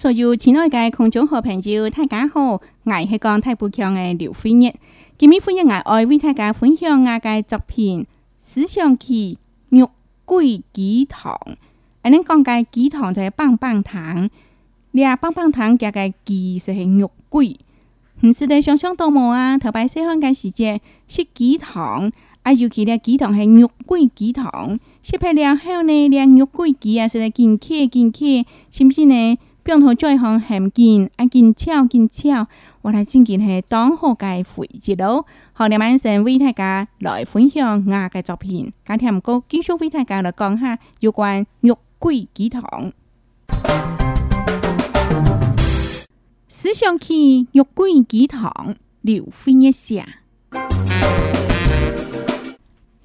所有亲爱的观众好朋友，大家好！我是讲太不强嘅刘飞日。今日分享我爱为大家分享我的作品《思想奇肉桂鸡汤》。阿恁讲个鸡汤就系棒棒糖，你阿棒棒糖夹个鸡就系肉桂，唔是得想想到无啊！头摆细汉嘅时节食鸡汤，啊尤佢哋鸡汤系肉桂鸡汤，食开两后呢，连肉桂鸡啊，是得劲口劲口，是不是呢？中途再行行近，啊近巧近巧，我哋真件係當好嘅回節咯。好，你晚上為大家來分享我嘅作品，今天唔過繼續為大家來講下有關玉桂雞湯。思想起玉桂雞湯，劉輝一寫。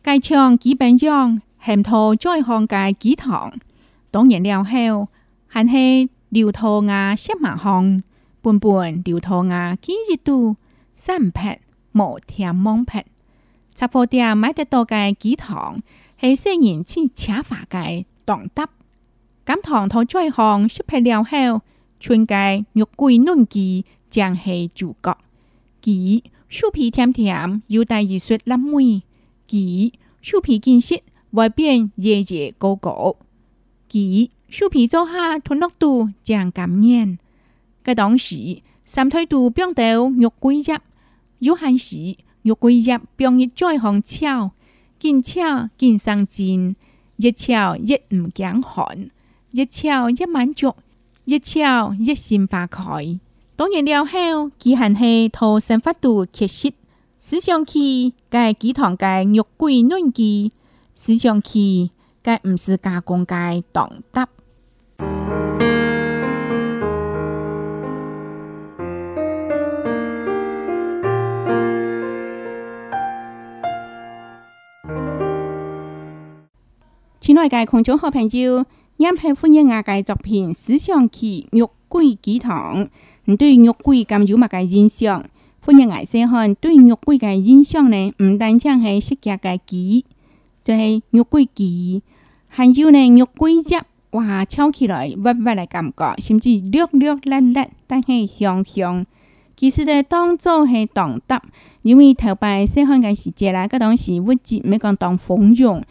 該唱基本上，咸頭再行嘅雞湯，當然了後，還係。điều thô ngà xếp mà hong, buồn buồn điều thô ngà kỹ dị tu, sẵn phẹt, mộ thèm mong phẹt. Chà phô tìa mái tế gai kỹ thọng, hãy xe nhìn chi chá phả gai, tổng tắp. Cảm thọng thô chơi hong xếp hẹn đeo heo, chuyên gai nhục quy nôn kỳ, chàng hề chủ cọc. Kỹ, xu phí thèm thèm, yêu tài dị xuất lắm mùi. Kỹ, xu phí kinh xích, dễ dễ cố cổ. Kỹ, 树皮做下吞落肚，降感染。个当时三台度病雕肉桂叶，有寒时肉桂叶病热再红俏，见俏见上贱，一俏一唔姜寒，一俏一满足，一俏一心花开。当然了，后几行系土生发度缺失。时常去个几堂个肉桂嫩枝，时常去个唔是加工个冻得。界观众好朋友，啱系关于外界作品《史湘起玉桂鸡汤》，你对玉桂咁有乜嘅印象？关于外细汉对玉桂嘅印象呢？唔单止系食嘅嘅鸡，就系玉桂鸡。还有呢玉桂汁，哇，炒起来滑滑嘅感觉，甚至绿绿粒粒，但系香香。其实呢，当做系当搭，因为头摆细汉嘅时节啦，嗰当时物质未讲当丰容。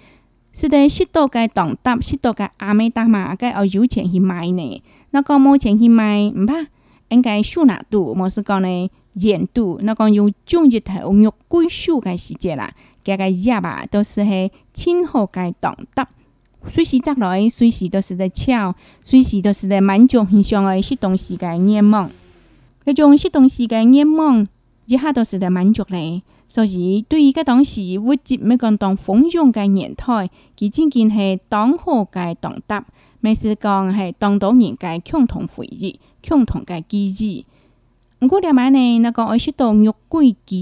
是的，许多该懂得，许多该阿妹大妈，该要有钱去买呢。那个没钱去买，唔怕，应该熟那度？我是讲呢，钱度，那个用种一头肉桂树个时节啦，加个叶吧，都是嘿，前后该懂得。随时摘来，随时都是在炒，随时都是在满足很想个西东西个愿望。那种西东西个愿望，一下都是在满足嘞。所以对于个当时物质没讲当丰迎嘅年代，佢仅仅系当和嘅党搭，唔是讲系当党员嘅共同回忆、共同嘅支持。不过另外呢，那个爱食到肉桂枝，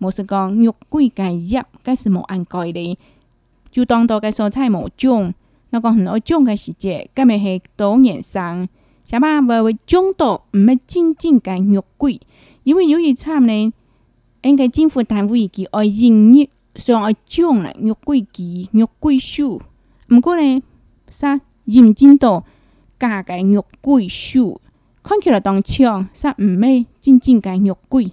冇是讲肉桂嘅叶，嗰是冇按盖的，就当到嘅蔬菜冇种，那个很爱种嘅时节，咁咪系多年生，小巴话会种到唔系真正嘅肉桂，因为有一餐呢。應該政府單位佢愛營業上愛獎啦，越貴期越貴數。毋過呢，啥認真到價格越貴數，看起來當搶，啥毋咩真正嘅越貴。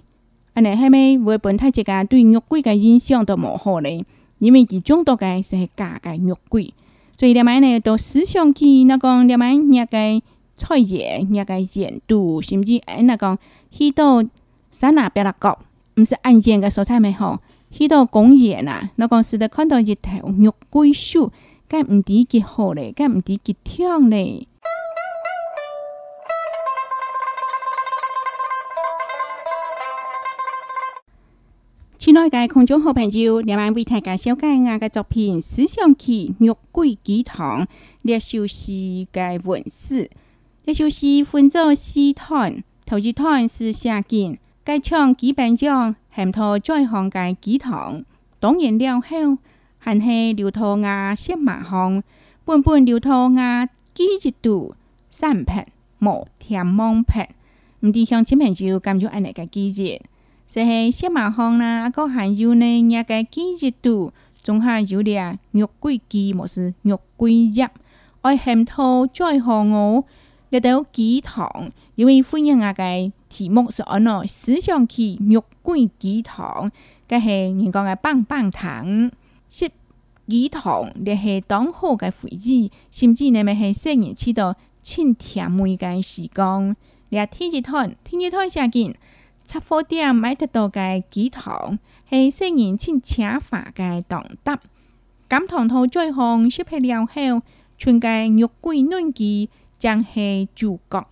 安尼係咪為本地一家對越貴嘅印象都無好咧？因為其中多嘅是價格越貴，所以你咪呢到思想去，那講你咪日嘅菜葉、日嘅鹽度，甚至誒那講去到山那邊啦角。唔是案件嘅所在咩？吼，许多公园啊，我公司都看到一头玉桂树，咁唔止几好咧，咁唔止几靓咧。亲爱的观众好朋友，今晚为大家介绍今日作品《史湘绮玉桂鸡汤》，一小时嘅文史，一小时分作四段，头一段是写景。该肠几片姜，很多再放个鸡堂。当然了后，还是流通鸭先马汤，半半流通鸭几节度三拍，无甜毛拍。唔知向前面就感觉安尼个鸡节，所以鲜马汤呢，啊个咸有呢，一个机节度，仲含有啲肉桂枝，莫是肉桂叶，爱含头再放我。一道鸡汤，因为欢迎啊嘅题目是按咯思想起玉桂鸡汤，嘅係人講嘅棒棒糖，食鸡汤你係當好嘅回憶，甚至你咪係細人知道清甜美嘅時光。你啊天一堂，天一堂下見，七貨店買得到嘅鸡汤係細人清請法嘅當得。咁糖頭最紅，食起了後，全嘅玉桂嫩雞。将系主角，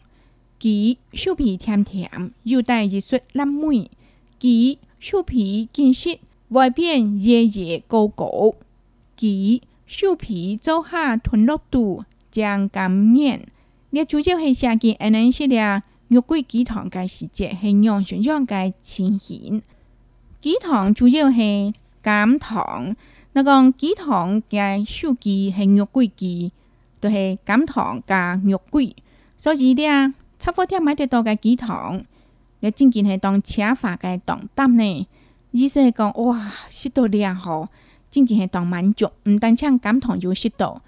其手皮甜甜，又带一束辣梅；其手皮紧实，外边热热糕糕；其手皮做下吞落肚，将甘绵。最主要系下季，安尼一俩肉桂鸡汤嘅时节，系阳春阳嘅情形。鸡汤主要系甘糖，那个鸡汤嘅手记系肉桂鸡。就系甘糖加肉桂，所以咧，七分店买得到嘅几糖，又真系系当茶饭嘅当搭呢。医生讲，哇，食多啲好，真系系当满脚，唔单唱甘糖就食到。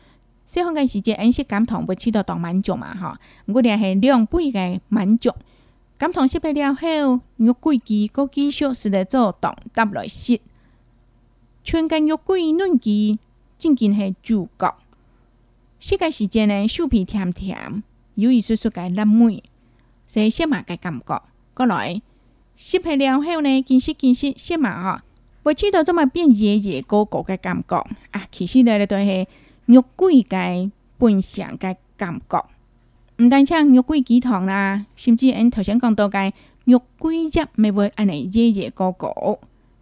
细汉嘅时节，饮食甘糖会止到当满脚嘛，哈。我哋系两杯嘅满脚，甘糖食毕了后，肉桂枝嗰继续时嚟做当搭来食，串间肉桂嫩枝，真系系主角。世界时间呢，树皮甜甜，有一说说个烂梅，所以吃马个感觉。过来，吃完了后呢，见识见识吃马哈，会知道这么变热热高高个感觉啊。其实呢，就是肉桂个本享个感觉。唔单只肉桂鸡汤啦，甚至因头先讲到个肉桂汁，咪会安尼热热高高。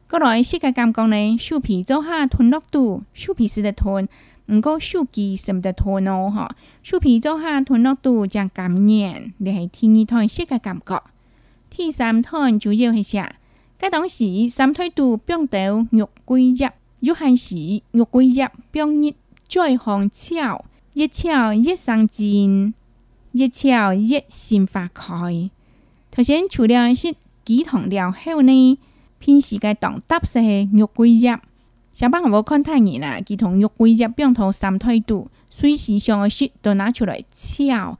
过来世界感觉呢，树皮做下吞落肚，树皮食的吞。唔过手机先唔得吞脑吼！熟皮做下脑都头将染，面嚟，第二趟鲜个感觉。第三趟就要去啥？该当时三汤度病毒肉桂叶，有限时肉桂叶病热再红烧，一烧越生煎，一烧越心发开。头先除了是鸡汤料，后呢平时该当搭色肉桂叶。上班无看太严啦，佢同玉桂只并同三腿肚，随时上个雪都拿出来敲。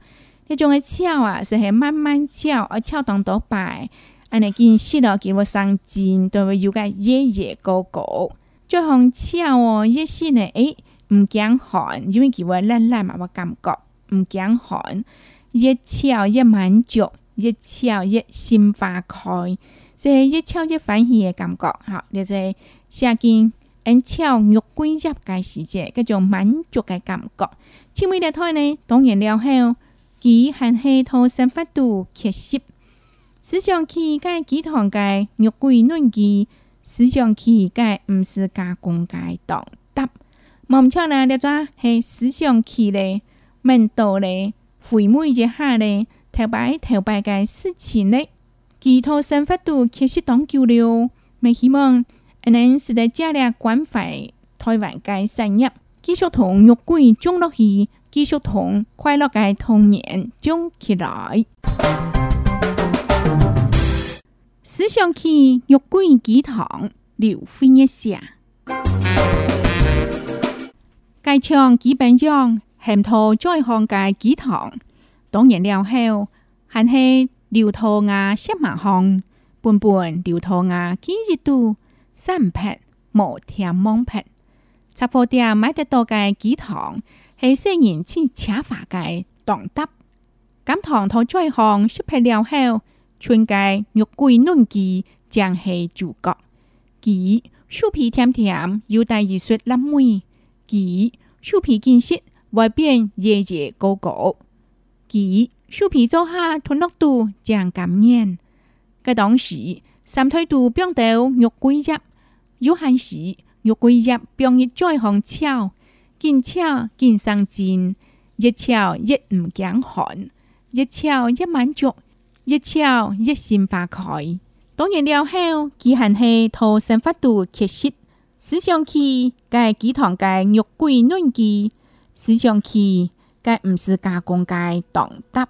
迄种个敲啊，是系慢慢敲，啊敲当到摆，安尼见雪咯，佢会上尖，都会有个叶叶高高。最后敲哦，一雪呢，诶，毋惊寒，因为佢话冷冷嘛，我感觉毋惊寒。一敲一满脚，一敲一心花开，是系一敲一欢喜的感觉，好，就是下见。因炒肉桂叶嘅时节，嗰种满足嘅感觉。青梅只胎呢，当然了，后其含系土生发度缺失。时上起介几堂介肉桂嫩枝，时上起介唔是加工介当搭。望穿啦，呢抓系时上起咧，面到咧，肥味一下咧，头白头白嘅事情咧，几土生发度缺失当旧了，未希望。anh ấy sẽ đại gia ra quán phải thôi vạn cái gia nhập kỹ số thùng nhục quỷ chung đó thì kỹ số thùng khoai lo cái thông nhện chung kỳ lại sử dụng khi nhục quỷ kỹ thọng liệu phi nhé xạ cái trường kỹ bản dòng hèm thô chơi hòn cái kỹ thọng tổng nhận đeo heo hẳn hề điều thô ngà xếp mạng hòn buồn buồn điều thô ngà kỹ dị tu 三拍無聽罔拍。雜貨店買得到嘅雞湯係細人先吃法嘅當搭。咁糖頭再項識配料後，全嘅肉桂嫩雞將係主角。雞酥皮甜甜，有帶一撮辣味；雞酥皮緊實，外邊熱熱高高。雞酥皮做下吞落肚，將感染。嘅當時，三推度冰到肉桂汁。有限时玉桂叶，便夜再放抄，见抄见上煎，一抄一唔惊寒，一抄一满足，一抄一心花开。当然了，后期行系逃生法度缺失，思想起介几堂介玉桂嫩枝，思想起介唔是加工介党搭。